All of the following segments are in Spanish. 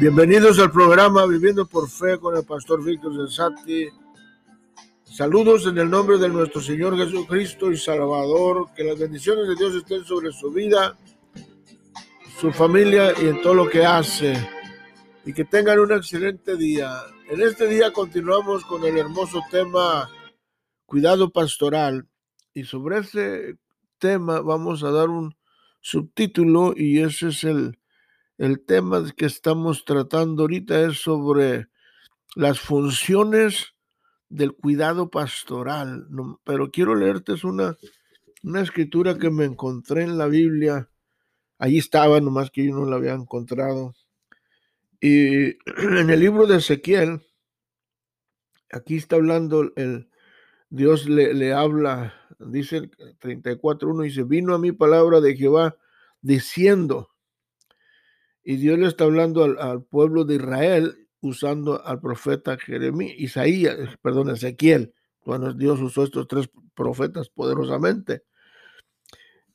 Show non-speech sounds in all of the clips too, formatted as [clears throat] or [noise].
Bienvenidos al programa Viviendo por Fe con el pastor Víctor Sensati. Saludos en el nombre de nuestro Señor Jesucristo y Salvador. Que las bendiciones de Dios estén sobre su vida, su familia y en todo lo que hace. Y que tengan un excelente día. En este día continuamos con el hermoso tema cuidado pastoral. Y sobre ese tema vamos a dar un subtítulo y ese es el el tema que estamos tratando ahorita es sobre las funciones del cuidado pastoral, pero quiero leerte una, una escritura que me encontré en la Biblia. Allí estaba, nomás que yo no la había encontrado. Y [clears throat] en el libro de Ezequiel, aquí está hablando el Dios le, le habla, dice 34.1, dice, vino a mi palabra de Jehová diciendo, y Dios le está hablando al, pueblo de Israel usando al profeta Jeremías, Isaías, perdón, Ezequiel, cuando Dios usó estos tres profetas poderosamente.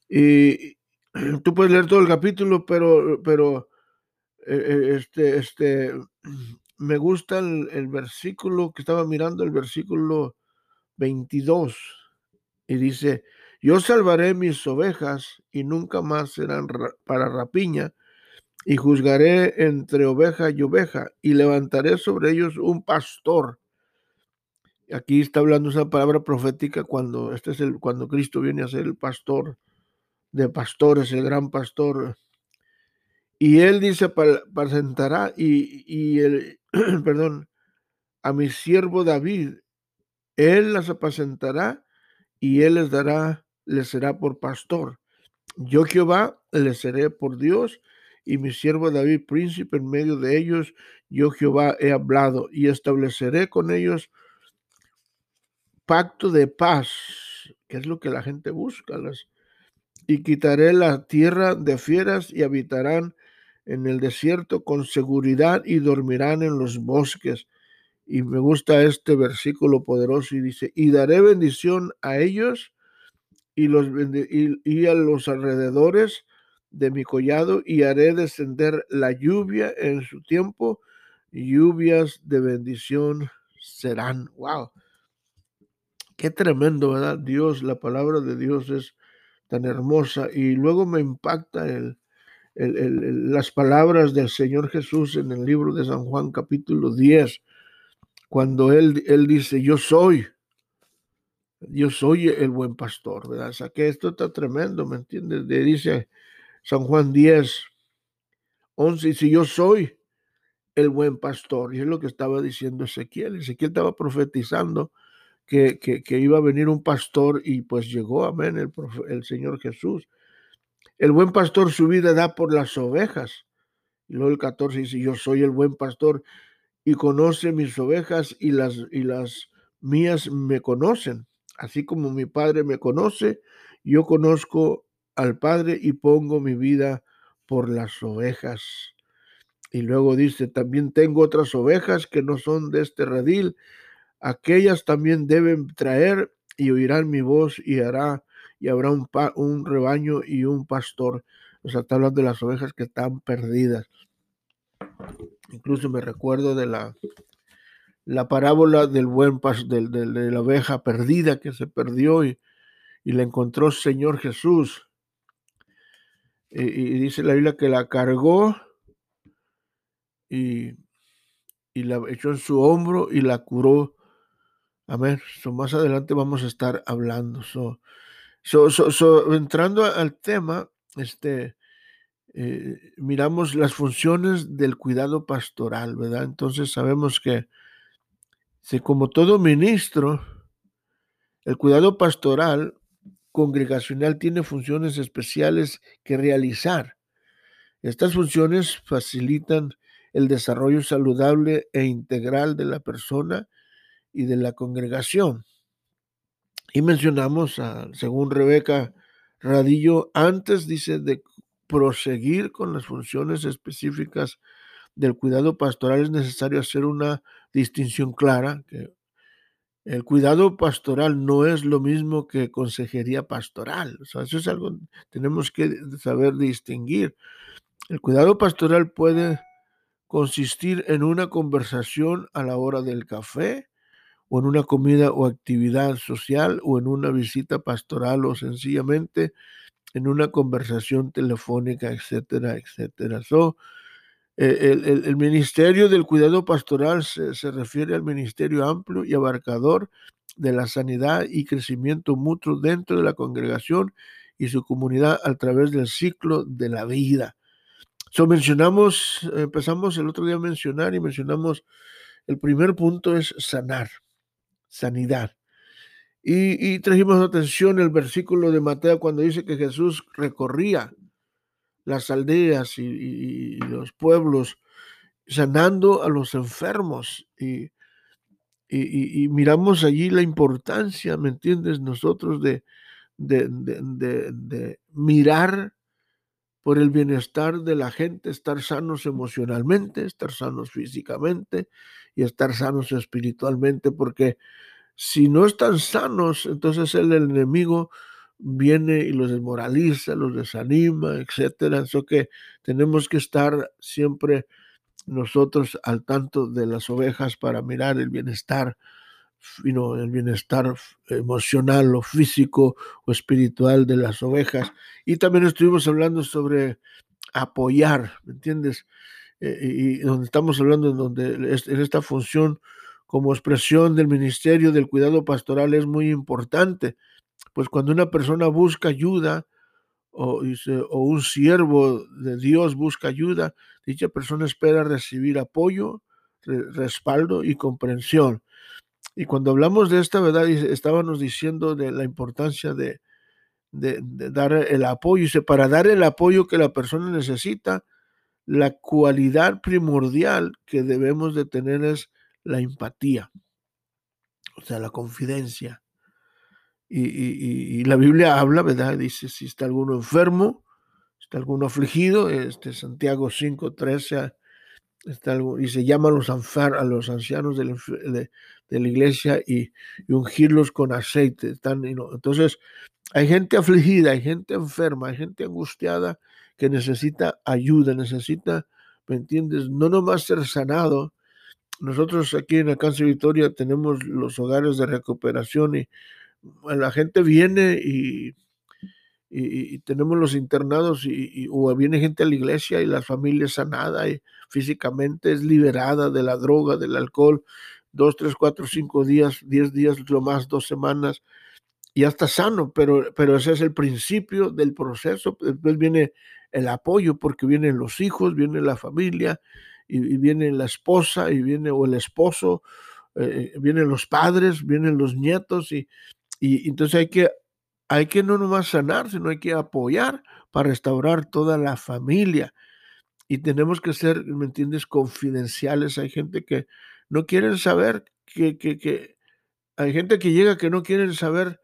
Y [clears throat] tú puedes leer todo el capítulo, pero, pero eh, eh, este, este, [clears throat] me gusta el, el, versículo que estaba mirando, el versículo 22, y dice, yo salvaré mis ovejas y nunca más serán para rapiña, y juzgaré entre oveja y oveja, y levantaré sobre ellos un pastor. Aquí está hablando esa palabra profética cuando este es el cuando Cristo viene a ser el pastor de pastores, el gran pastor. Y él dice presentará y, y el [clears throat] perdón a mi siervo David, él las apacentará y él les dará, les será por pastor. Yo Jehová les seré por Dios y mi siervo David príncipe en medio de ellos, yo Jehová he hablado y estableceré con ellos pacto de paz, que es lo que la gente busca, y quitaré la tierra de fieras y habitarán en el desierto con seguridad y dormirán en los bosques. Y me gusta este versículo poderoso y dice, y daré bendición a ellos y, los, y a los alrededores de mi collado y haré descender la lluvia en su tiempo, lluvias de bendición serán. Wow. Qué tremendo, ¿verdad? Dios, la palabra de Dios es tan hermosa y luego me impacta el, las palabras del Señor Jesús en el libro de San Juan capítulo 10, cuando él, él dice, yo soy, yo soy el buen pastor, ¿verdad? O sea, que esto está tremendo, ¿me entiendes? Le dice San Juan 10, 11 dice, yo soy el buen pastor. Y es lo que estaba diciendo Ezequiel. Ezequiel estaba profetizando que, que, iba a venir un pastor y pues llegó, amén, el, el Señor Jesús. El buen pastor su vida da por las ovejas. Y luego el 14 dice, yo soy el buen pastor y conoce mis ovejas y las, y las mías me conocen. Así como mi padre me conoce, yo conozco al Padre y pongo mi vida por las ovejas. Y luego dice, también tengo otras ovejas que no son de este redil, aquellas también deben traer y oirán mi voz y hará y habrá un, un rebaño y un pastor. O sea, está hablando de las ovejas que están perdidas. Incluso me recuerdo de la, la parábola del buen pas, de la oveja perdida que se perdió y, y la encontró Señor Jesús y, dice la Biblia que la cargó y, la echó en su hombro y la curó. Amén. So, más adelante vamos a estar hablando. So, entrando al tema, este, eh, miramos las funciones del cuidado pastoral, ¿verdad? Entonces sabemos que si como todo ministro, el cuidado pastoral congregacional tiene funciones especiales que realizar. Estas funciones facilitan el desarrollo saludable e integral de la persona y de la congregación. Y mencionamos, según Rebeca Radillo, antes dice de proseguir con las funciones específicas del cuidado pastoral es necesario hacer una distinción clara, que el cuidado pastoral no es lo mismo que consejería pastoral. O sea, eso es algo que tenemos que saber distinguir. El cuidado pastoral puede consistir en una conversación a la hora del café, o en una comida o actividad social, o en una visita pastoral, o sencillamente en una conversación telefónica, etcétera, etcétera. So, eh, el, ministerio del cuidado pastoral se, refiere al ministerio amplio y abarcador de la sanidad y crecimiento mutuo dentro de la congregación y su comunidad a través del ciclo de la vida. So, mencionamos, empezamos el otro día a mencionar y mencionamos, el primer punto es sanar, sanidad. Y, y trajimos atención el versículo de Mateo cuando dice que Jesús recorría las aldeas y, los pueblos, sanando a los enfermos. Y, y, miramos allí la importancia, ¿me entiendes? Nosotros de, de, de, mirar por el bienestar de la gente, estar sanos emocionalmente, estar sanos físicamente y estar sanos espiritualmente, porque si no están sanos, entonces el enemigo viene y los desmoraliza, los desanima, etcétera. Eso que tenemos que estar siempre nosotros al tanto de las ovejas para mirar el bienestar, el bienestar emocional o físico o espiritual de las ovejas. Y también estuvimos hablando sobre apoyar, ¿me entiendes? Eh, y donde estamos hablando donde en esta función como expresión del ministerio del cuidado pastoral es muy importante pues cuando una persona busca ayuda o, un siervo de Dios busca ayuda, dicha persona espera recibir apoyo, respaldo y comprensión. Y cuando hablamos de esta verdad, estábamos diciendo de la importancia de, dar el apoyo. Y para dar el apoyo que la persona necesita, la cualidad primordial que debemos de tener es la empatía, o sea, la confidencia. Y, la Biblia habla, ¿verdad? Dice, si está alguno enfermo, está alguno afligido, este Santiago 5, 13, está y se llama a los, a los ancianos de la, iglesia y, ungirlos con aceite. Están, entonces, hay gente afligida, hay gente enferma, hay gente angustiada que necesita ayuda, necesita, ¿me entiendes? No nomás ser sanado. Nosotros aquí en Alcance Victoria tenemos los hogares de recuperación y la gente viene y, tenemos los internados y, o viene gente a la iglesia y la familia es sanada y físicamente es liberada de la droga, del alcohol, dos, tres, cuatro, cinco días, diez días, lo más, dos semanas, y ya está sano, pero, pero ese es el principio del proceso. Después viene el apoyo, porque vienen los hijos, viene la familia, y, viene la esposa, y viene o el esposo, eh, vienen los padres, vienen los nietos, y, y entonces hay que, hay que no nomás sanar, sino hay que apoyar para restaurar toda la familia. Y tenemos que ser, ¿me entiendes?, confidenciales. Hay gente que no quieren saber, que, que, hay gente que llega que no quieren saber,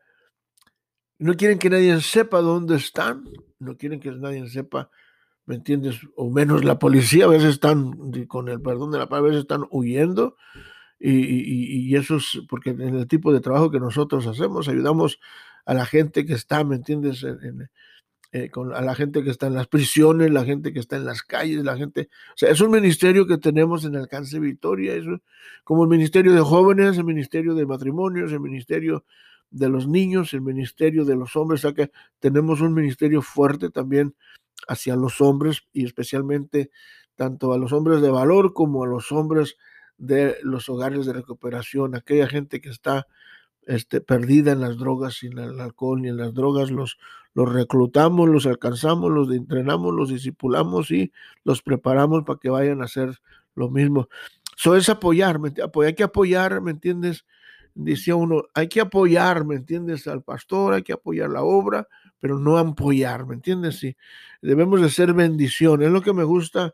no quieren que nadie sepa dónde están, no quieren que nadie sepa, ¿me entiendes? O menos la policía, a veces están, con el perdón de la palabra, a veces están huyendo y, eso es porque en el tipo de trabajo que nosotros hacemos, ayudamos a la gente que está, ¿me entiendes? Eh, a la gente que está en las prisiones, la gente que está en las calles, la gente... O sea, es un ministerio que tenemos en Alcance Victoria, es como el ministerio de jóvenes, el ministerio de matrimonios, el ministerio de los niños, el ministerio de los hombres, o sea que tenemos un ministerio fuerte también hacia los hombres y especialmente tanto a los hombres de valor como a los hombres de los hogares de recuperación, aquella gente que está este, perdida en las drogas, sin el alcohol ni en las drogas, los, los reclutamos, los alcanzamos, los entrenamos, los discipulamos y los preparamos para que vayan a hacer lo mismo. Eso es apoyar, hay que apoyar, ¿me entiendes? Decía uno, hay que apoyar, ¿me entiendes? Al pastor, hay que apoyar la obra, pero no apoyar, ¿me entiendes? Sí, debemos de ser bendición. Es lo que me gusta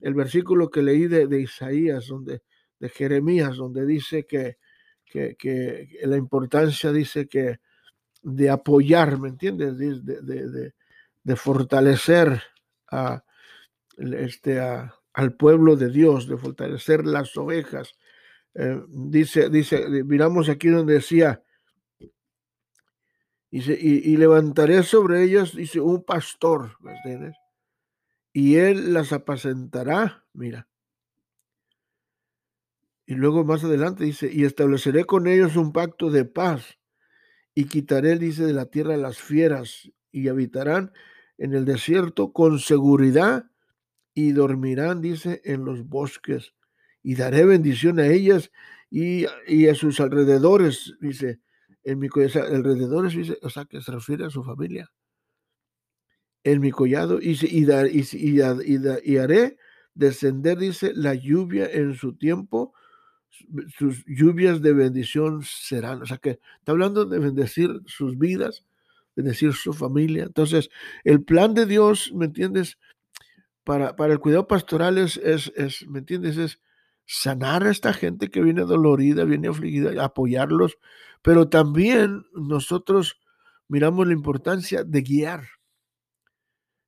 el versículo que leí de, de Isaías, donde de Jeremías, donde dice que, que, la importancia, dice que de apoyar, ¿me entiendes? De, de, fortalecer a, este, al pueblo de Dios, de fortalecer las ovejas. Eh, dice, dice, miramos aquí donde decía, y, y, levantaré sobre ellas, dice, un pastor, ¿me entiendes? Y él las apacentará, mira, Y luego más adelante dice, y estableceré con ellos un pacto de paz y quitaré, dice, de la tierra las fieras y habitarán en el desierto con seguridad y dormirán, dice, en los bosques. Y daré bendición a ellas y, a sus alrededores, dice, en mi alrededores, dice, o sea, que se refiere a su familia. En mi collado, y, y, y, y haré descender, dice, la lluvia en su tiempo sus lluvias de bendición serán. O sea que está hablando de bendecir sus vidas, bendecir su familia. Entonces, el plan de Dios, ¿me entiendes? Para, para el cuidado pastoral es, es, ¿me entiendes? Es sanar a esta gente que viene dolorida, viene afligida, apoyarlos, pero también nosotros miramos la importancia de guiar.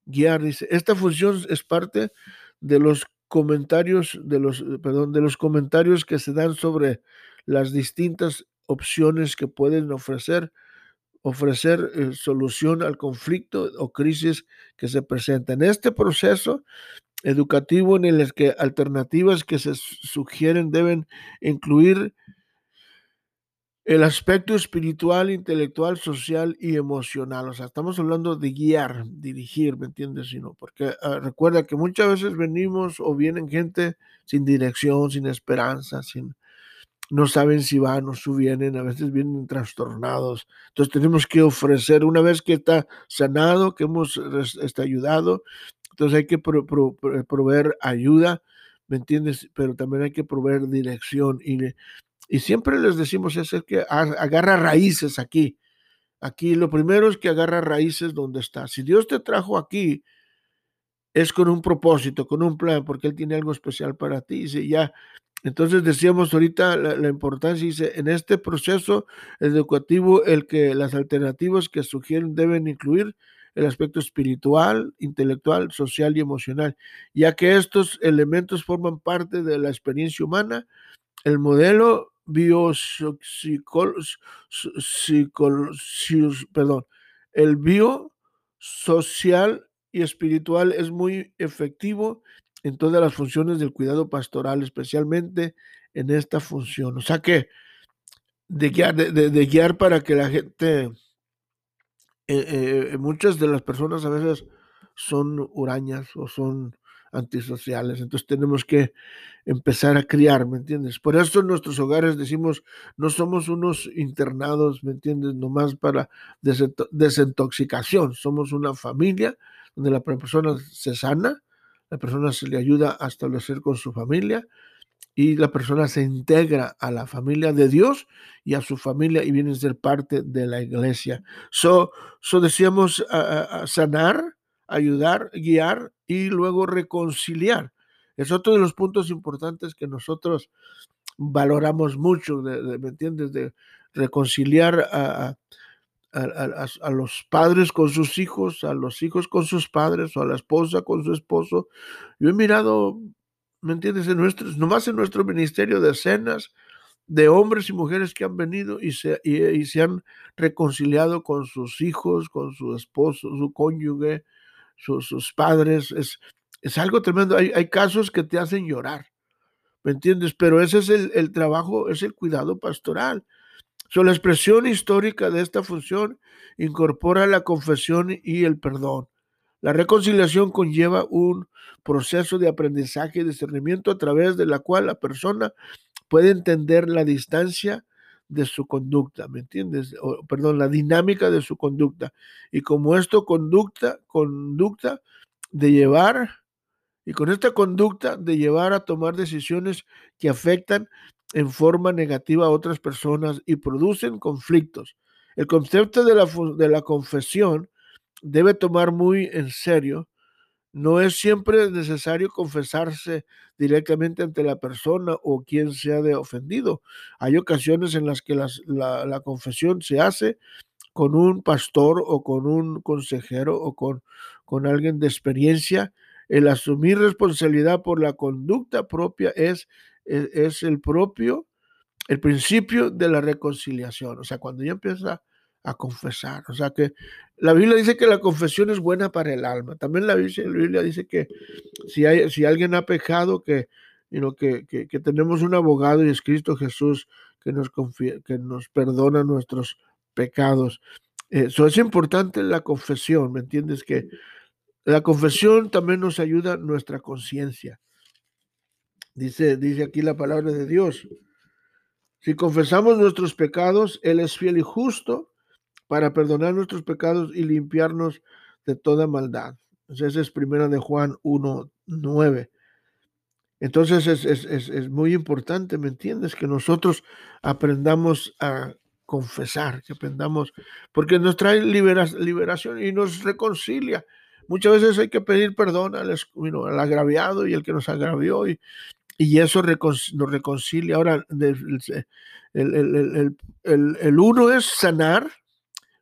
Guiar, dice, esta función es parte de los comentarios de los, perdón, de los comentarios que se dan sobre las distintas opciones que pueden ofrecer, ofrecer eh, solución al conflicto o crisis que se presenta. En este proceso educativo en el que alternativas que se sugieren deben incluir el aspecto espiritual, intelectual, social y emocional. O sea, estamos hablando de guiar, dirigir, ¿me entiendes? Sino porque ah, recuerda que muchas veces venimos o vienen gente sin dirección, sin esperanza, sin no saben si van o si vienen, a veces vienen trastornados. Entonces tenemos que ofrecer, una vez que está sanado, que hemos está ayudado, entonces hay que proveer ayuda, ¿me entiendes? Pero también hay que proveer dirección y y siempre les decimos es que agarra raíces aquí. Aquí lo primero es que agarra raíces donde está. Si Dios te trajo aquí, es con un propósito, con un plan, porque Él tiene algo especial para ti. Y ya, entonces decíamos ahorita la, importancia, dice, en este proceso educativo, el que las alternativas que sugieren deben incluir el aspecto espiritual, intelectual, social y emocional, ya que estos elementos forman parte de la experiencia humana. El modelo perdón, el bio, social y espiritual es muy efectivo en todas las funciones del cuidado pastoral, especialmente en esta función. O sea que de guiar, para que la gente, eh, eh, muchas de las personas a veces son hurañas o son antisociales. Entonces tenemos que empezar a criar, ¿me entiendes? Por eso en nuestros hogares decimos, no somos unos internados, ¿me entiendes? Nomás para desintoxicación. Somos una familia donde la persona se sana, la persona se le ayuda a establecer con su familia y la persona se integra a la familia de Dios y a su familia y viene a ser parte de la iglesia. So, so decíamos sanar, ayudar, guiar y luego reconciliar. Es otro de los puntos importantes que nosotros valoramos mucho, ¿me entiendes? De reconciliar a, a, los padres con sus hijos, a los hijos con sus padres o a la esposa con su esposo. Yo he mirado, ¿me entiendes? En nuestros, nomás en nuestro ministerio de escenas de hombres y mujeres que han venido y se, y se han reconciliado con sus hijos, con su esposo, su cónyuge, sus padres. Es, es algo tremendo. Hay, hay, casos que te hacen llorar, ¿me entiendes? Pero ese es el, el trabajo, es el cuidado pastoral. So, la expresión histórica de esta función incorpora la confesión y el perdón. La reconciliación conlleva un proceso de aprendizaje y discernimiento a través de la cual la persona puede entender la distancia de su conducta, ¿me entiendes? perdón, la dinámica de su conducta. Y como esto conducta, conducta de llevar, y con esta conducta de llevar a tomar decisiones que afectan en forma negativa a otras personas y producen conflictos. El concepto de la, de la confesión debe tomar muy en serio no es siempre necesario confesarse directamente ante la persona o quien sea de ofendido. Hay ocasiones en las que la, confesión se hace con un pastor o con un consejero o con, con alguien de experiencia. El asumir responsabilidad por la conducta propia es, es, es el propio, el principio de la reconciliación. O sea, cuando ya empieza a confesar. O sea que la Biblia dice que la confesión es buena para el alma. También la Biblia, dice que si, hay, si alguien ha pecado, que, sino que, que, tenemos un abogado y es Cristo Jesús que nos, que nos perdona nuestros pecados. Eso es importante la confesión, ¿me entiendes? Que la confesión también nos ayuda nuestra conciencia. Dice, dice aquí la palabra de Dios. Si confesamos nuestros pecados, Él es fiel y justo para perdonar nuestros pecados y limpiarnos de toda maldad. Entonces, esa es primera de Juan 1, 9. Entonces es, muy importante, ¿me entiendes? Que nosotros aprendamos a confesar, que aprendamos, porque nos trae liberación y nos reconcilia. Muchas veces hay que pedir perdón al, al agraviado y el que nos agravió y, y eso nos reconcilia. Ahora, el, el, uno es sanar,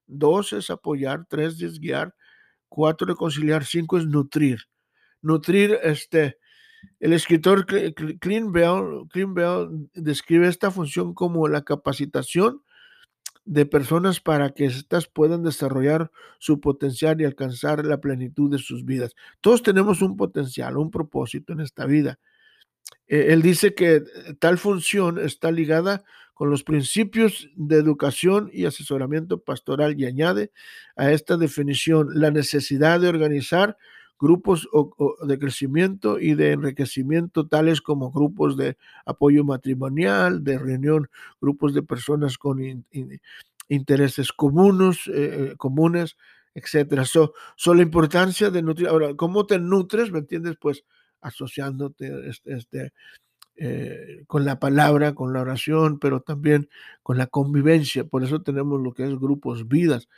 dos es apoyar, tres es guiar, cuatro reconciliar, cinco es nutrir. Nutrir, este, el escritor Clint Bell, describe esta función como la capacitación de personas para que éstas puedan desarrollar su potencial y alcanzar la plenitud de sus vidas. Todos tenemos un potencial, un propósito en esta vida. Eh, él dice que tal función está ligada con los principios de educación y asesoramiento pastoral y añade a esta definición la necesidad de organizar grupos de crecimiento y de enriquecimiento, tales como grupos de apoyo matrimonial, de reunión, grupos de personas con intereses comunes, eh, comunes etcétera. So, la importancia de nutrir. Ahora, ¿cómo te nutres? ¿Me entiendes? Pues asociándote este, este eh, con la palabra, con la oración, pero también con la convivencia. Por eso tenemos lo que es grupos vidas.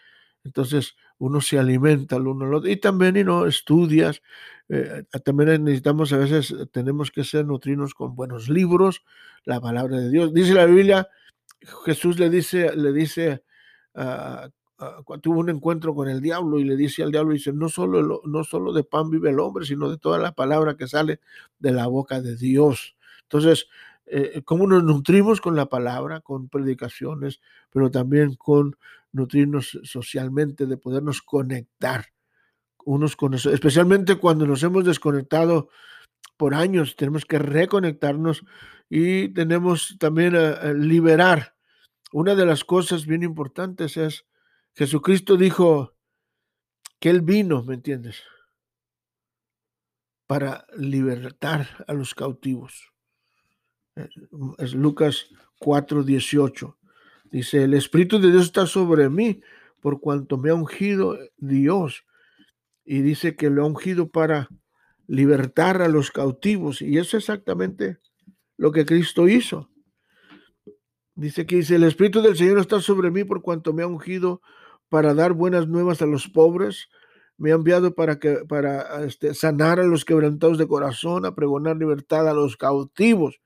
Entonces uno se alimenta el uno al otro y también y no estudias. Eh, también necesitamos a veces, tenemos que ser nutrinos con buenos libros, la palabra de Dios. Dice la Biblia, Jesús le dice, le dice, tuvo un encuentro con el diablo y le dice al diablo, dice, no solo, no solo de pan vive el hombre, sino de toda la palabra que sale de la boca de Dios. Entonces, eh, ¿cómo nos nutrimos con la palabra, con predicaciones, pero también con nutrirnos socialmente, de podernos conectar unos con eso, especialmente cuando nos hemos desconectado por años, tenemos que reconectarnos y tenemos también a, liberar. Una de las cosas bien importantes es, Jesucristo dijo que Él vino, ¿me entiendes? Para libertar a los cautivos. Es Lucas 4, 18. Dice, el Espíritu de Dios está sobre mí por cuanto me ha ungido Dios. Y dice que lo ha ungido para libertar a los cautivos. Y eso es exactamente lo que Cristo hizo. Dice que dice, el Espíritu del Señor está sobre mí por cuanto me ha ungido para dar buenas nuevas a los pobres. Me ha enviado para, que, para este, sanar a los quebrantados de corazón, a pregonar libertad a los cautivos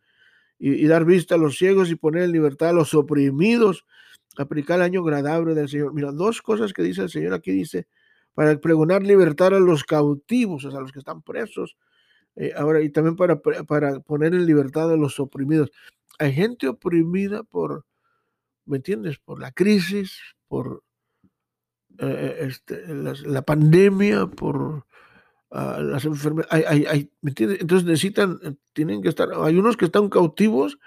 y, dar vista a los ciegos y poner en libertad a los oprimidos, aplicar el año agradable del Señor. Mira, dos cosas que dice el Señor aquí dice, para pregonar libertad a los cautivos, o sea, a los que están presos, eh, ahora, y también para, para poner en libertad a los oprimidos. Hay gente oprimida por, ¿me entiendes? Por la crisis, por eh, este, la, pandemia, por las enfermedades. Entonces necesitan, eh, tienen que estar, hay unos que están cautivos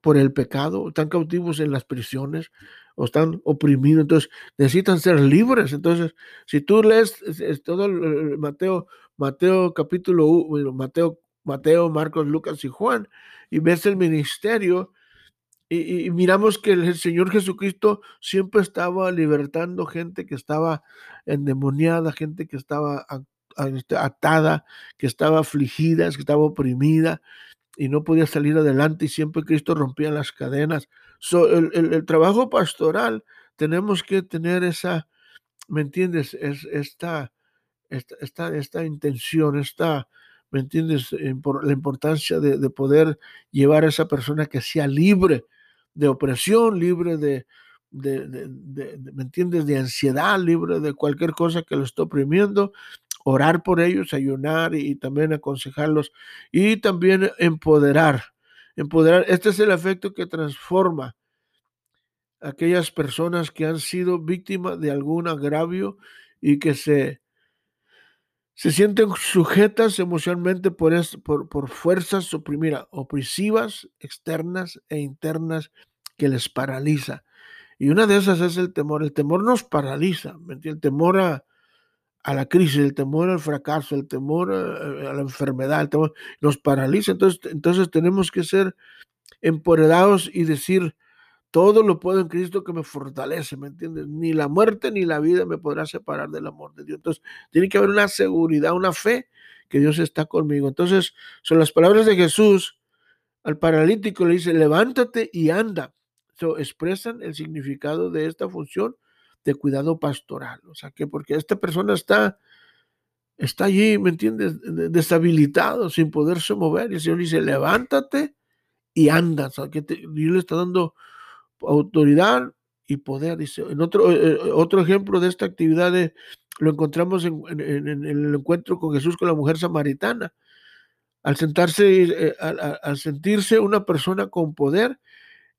por el pecado, están cautivos en las prisiones o están oprimidos, entonces necesitan ser libres. Entonces, si tú lees todo el, Mateo, Mateo capítulo 1, Mateo, Mateo, Marcos, Lucas y Juan, y ves el ministerio, y, miramos que el Señor Jesucristo siempre estaba libertando gente que estaba endemoniada, gente que estaba atada, que estaba afligida, que estaba oprimida y no podía salir adelante y siempre Cristo rompía las cadenas. el, trabajo pastoral tenemos que tener esa, ¿me entiendes? Es, esta, esta, esta, intención, esta, ¿me entiendes? la importancia de, de, poder llevar a esa persona que sea libre de opresión, libre de, de, ¿me entiendes?, de ansiedad, libre de cualquier cosa que lo esté oprimiendo orar por ellos, ayunar y también aconsejarlos y también empoderar. Empoderar, este es el efecto que transforma aquellas personas que han sido víctimas de algún agravio y que se, se sienten sujetas emocionalmente por, por, por fuerzas opresivas, externas e internas que les paraliza. Y una de esas es el temor. El temor nos paraliza, El temor a, a la crisis, el temor al fracaso, el temor a, la enfermedad, el temor, nos paraliza. Entonces, entonces tenemos que ser empoderados y decir, todo lo puedo en Cristo que me fortalece, ¿me entiendes? Ni la muerte ni la vida me podrá separar del amor de Dios. Entonces, tiene que haber una seguridad, una fe que Dios está conmigo. Entonces, son las palabras de Jesús al paralítico, le dice, levántate y anda. So, expresan el significado de esta función de cuidado pastoral. O sea, que porque esta persona está, está allí, ¿me entiendes? Deshabilitado, sin poderse mover. Y el Señor dice, levántate y anda. O sea, que Dios le está dando autoridad y poder. Dice, en otro, eh, eh, otro ejemplo de esta actividad lo encontramos en, el encuentro con Jesús con la mujer samaritana. Al sentarse, eh, al, sentirse una persona con poder,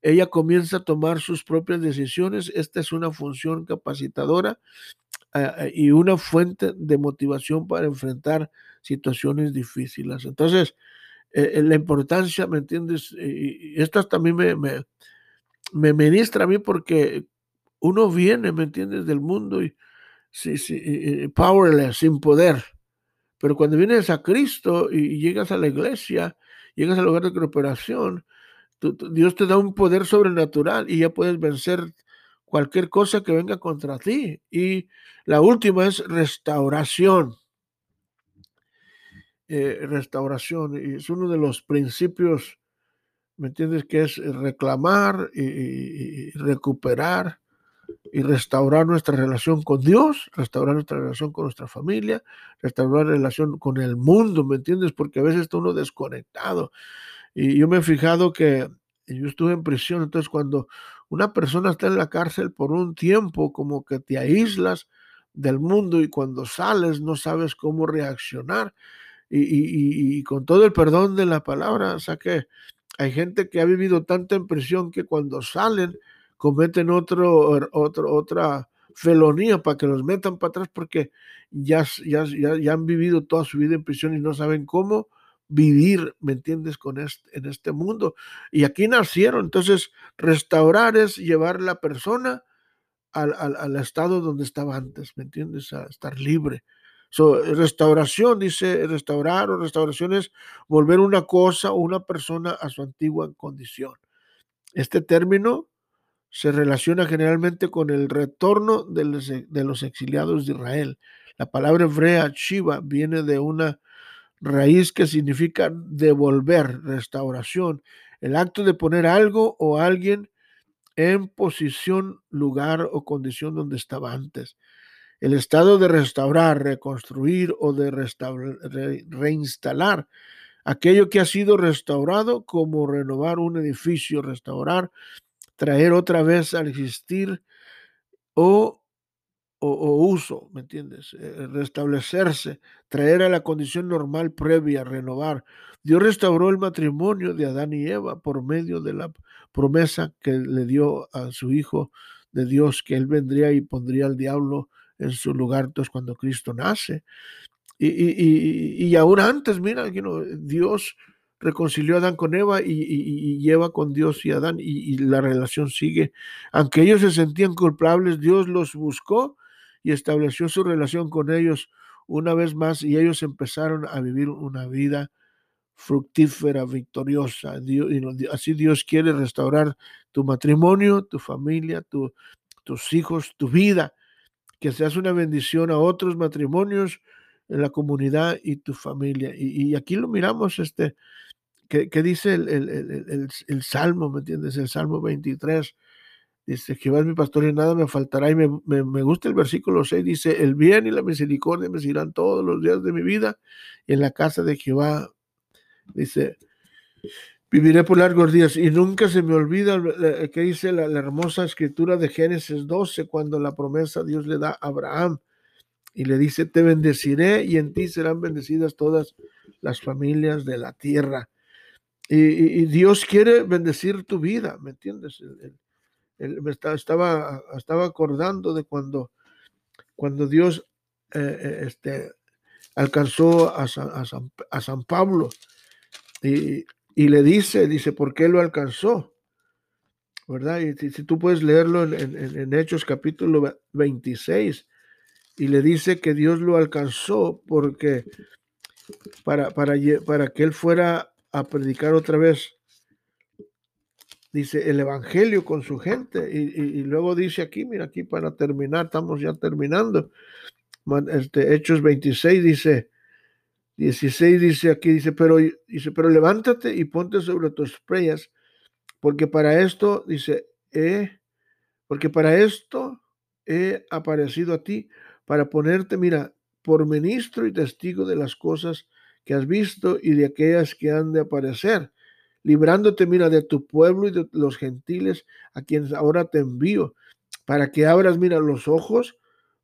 ella comienza a tomar sus propias decisiones. Esta es una función capacitadora y una fuente de motivación para enfrentar situaciones difíciles. Entonces, la importancia, ¿me entiendes? Y esto también me, me ministra a mí porque uno viene, ¿me entiendes?, del mundo y sí, sí, powerless, sin poder. Pero cuando vienes a Cristo y llegas a la iglesia, llegas al lugar de cooperación, Dios te da un poder sobrenatural y ya puedes vencer cualquier cosa que venga contra ti. Y la última es restauración. Eh, restauración y es uno de los principios ¿me entiendes? Que es reclamar y, recuperar y restaurar nuestra relación con Dios, restaurar nuestra relación con nuestra familia, restaurar la relación con el mundo, ¿me entiendes? Porque a veces está uno desconectado. Y yo me he fijado que yo estuve en prisión, entonces cuando una persona está en la cárcel por un tiempo, como que te aíslas del mundo y cuando sales no sabes cómo reaccionar. Y, y con todo el perdón de la palabra, o sea que hay gente que ha vivido tanta impresión que cuando salen cometen otro, otro, otra felonía para que los metan para atrás porque ya, ya, ya, han vivido toda su vida en prisión y no saben cómo vivir, ¿me entiendes?, con este, en este mundo. Y aquí nacieron. Entonces, restaurar es llevar la persona al, al estado donde estaba antes, ¿me entiendes?, a estar libre. So, restauración, dice restaurar o restauración es volver una cosa o una persona a su antigua condición. Este término se relaciona generalmente con el retorno de los, de los exiliados de Israel. La palabra hebrea shiva viene de una raíz que significa devolver, restauración, el acto de poner algo o alguien en posición, lugar o condición donde estaba antes. El estado de restaurar, reconstruir o de reinstalar aquello que ha sido restaurado, como renovar un edificio, restaurar, traer otra vez al existir o, o, uso, ¿me entiendes? Eh, restablecerse, traer a la condición normal previa, renovar. Dios restauró el matrimonio de Adán y Eva por medio de la promesa que le dio a su Hijo de Dios, que Él vendría y pondría al diablo en su lugar entonces cuando Cristo nace. Y, y, y, aún antes, mira, Dios reconcilió a Adán con Eva y, lleva con Dios y Adán y, la relación sigue. Aunque ellos se sentían culpables, Dios los buscó y estableció su relación con ellos una vez más y ellos empezaron a vivir una vida fructífera, victoriosa. así Dios quiere restaurar tu matrimonio, tu familia, tus hijos, tu vida que seas una bendición a otros matrimonios en la comunidad y tu familia. Y, aquí lo miramos, este, que, dice el, Salmo, ¿me entiendes? El Salmo 23. Dice, Jehová es mi pastor y nada me faltará. Y me, me, gusta el versículo 6, dice, el bien y la misericordia me seguirán todos los días de mi vida. En la casa de Jehová, dice, Viviré por largos días y nunca se me olvida que dice la, hermosa escritura de Génesis 12 cuando la promesa Dios le da a Abraham y le dice, te bendeciré y en ti serán bendecidas todas las familias de la tierra. Y, Dios quiere bendecir tu vida, ¿me entiendes? Me estaba, estaba acordando de cuando, cuando Dios eh, eh, este, alcanzó a San, Pablo y, le dice, dice, ¿por qué lo alcanzó? ¿Verdad? Y si, tú puedes leerlo en, Hechos capítulo 26, y le dice que Dios lo alcanzó porque para, para, para que él fuera a predicar otra vez dice el Evangelio con su gente y, luego dice aquí, mira aquí para terminar, estamos ya terminando, este, Hechos 26 dice, 16 dice aquí, dice, pero, dice, pero levántate y ponte sobre tus preyas, porque para esto, dice, porque para esto he aparecido a ti, para ponerte, mira, por ministro y testigo de las cosas que has visto y de aquellas que han de aparecer librándote, mira, de tu pueblo y de los gentiles a quienes ahora te envío, para que abras, mira, los ojos,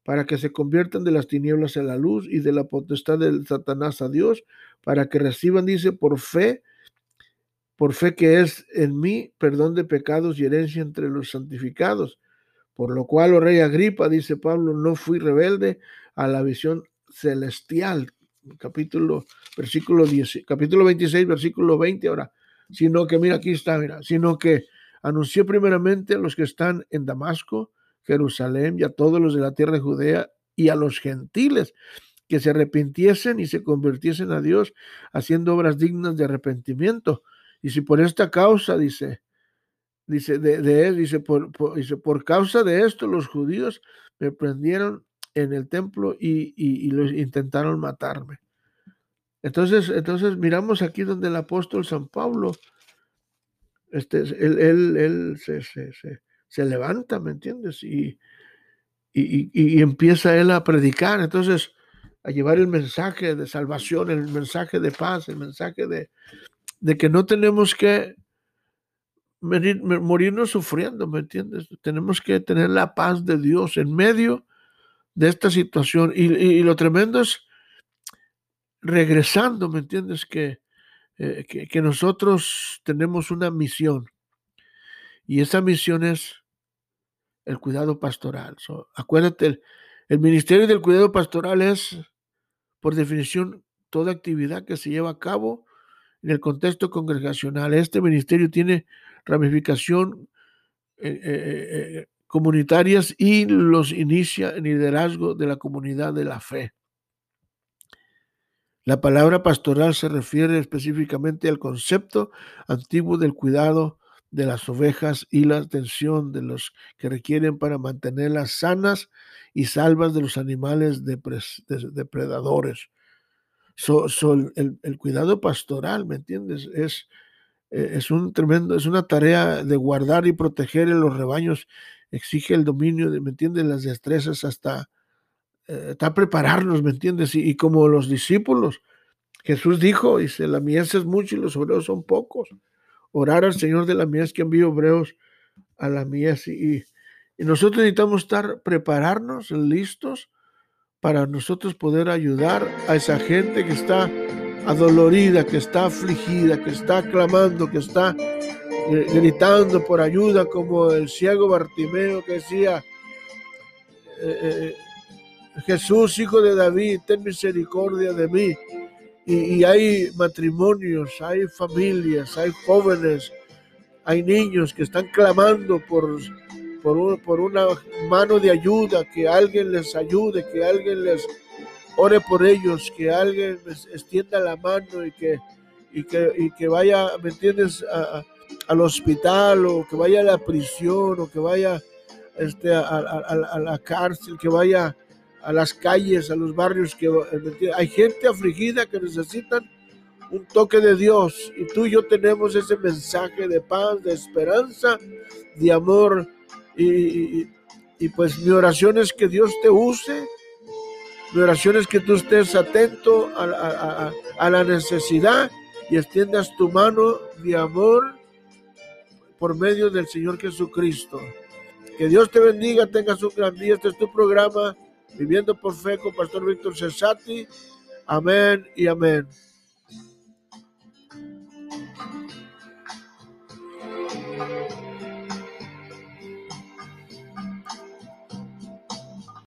para que se conviertan de las tinieblas a la luz y de la potestad del Satanás a Dios, para que reciban, dice, por fe, por fe que es en mí perdón de pecados y herencia entre los santificados. Por lo cual, oh rey Agripa, dice Pablo, no fui rebelde a la visión celestial. Capítulo, versículo 10, capítulo 26, versículo 20. Ahora, sino que, mira, aquí está, mira, sino que anunció primeramente a los que están en Damasco, Jerusalén y a todos los de la tierra de Judea y a los gentiles que se arrepintiesen y se convirtiesen a Dios haciendo obras dignas de arrepentimiento. Y si por esta causa, dice, dice, de, él, dice por, dice, por causa de esto los judíos me prendieron en el templo y, y, y los intentaron matarme. Entonces, entonces miramos aquí donde el apóstol San Pablo, este, él, él, él se, se, se, levanta, ¿me entiendes? Y, y, y, empieza él a predicar, entonces, a llevar el mensaje de salvación, el mensaje de paz, el mensaje de, de que no tenemos que morirnos sufriendo, ¿me entiendes? Tenemos que tener la paz de Dios en medio de esta situación. Y, y lo tremendo es regresando, ¿me entiendes? Eh, que, que, nosotros tenemos una misión y esa misión es el cuidado pastoral. acuérdate, el, ministerio del cuidado pastoral es, por definición, toda actividad que se lleva a cabo en el contexto congregacional. Este ministerio tiene ramificación eh, eh, comunitarias y los inicia en liderazgo de la comunidad de la fe. La palabra pastoral se refiere específicamente al concepto antiguo del cuidado de las ovejas y la atención de los que requieren para mantenerlas sanas y salvas de los animales depredadores. el, cuidado pastoral, ¿me entiendes? Es, eh, es un tremendo, es una tarea de guardar y proteger en los rebaños, exige el dominio, de, ¿me entiendes? Las destrezas hasta está prepararnos, ¿me entiendes? Y, como los discípulos, Jesús dijo, dice, la mies es mucho y los obreros son pocos. Orar al Señor de la mies que envíe obreros a la mies. Y, y nosotros necesitamos estar, prepararnos, listos, para nosotros poder ayudar a esa gente que está adolorida, que está afligida, que está clamando, que está eh, gritando por ayuda, como el ciego Bartimeo que decía, eh, Jesús, hijo de David, ten misericordia de mí. Y, hay matrimonios, hay familias, hay jóvenes, hay niños que están clamando por, por, por una mano de ayuda, que alguien les ayude, que alguien les ore por ellos, que alguien les extienda la mano y que, y que, y que vaya, ¿me entiendes?, al hospital o que vaya a la prisión o que vaya este, a, a la cárcel, que vaya a las calles, a los barrios que eh, hay gente afligida que necesitan un toque de Dios y tú y yo tenemos ese mensaje de paz, de esperanza, de amor y, pues mi oración es que Dios te use, mi oración es que tú estés atento a, a la necesidad y extiendas tu mano de amor por medio del Señor Jesucristo. Que Dios te bendiga, tengas un gran día. Este es tu programa Viviendo por fe con Pastor Víctor Cesati. Amén y amén.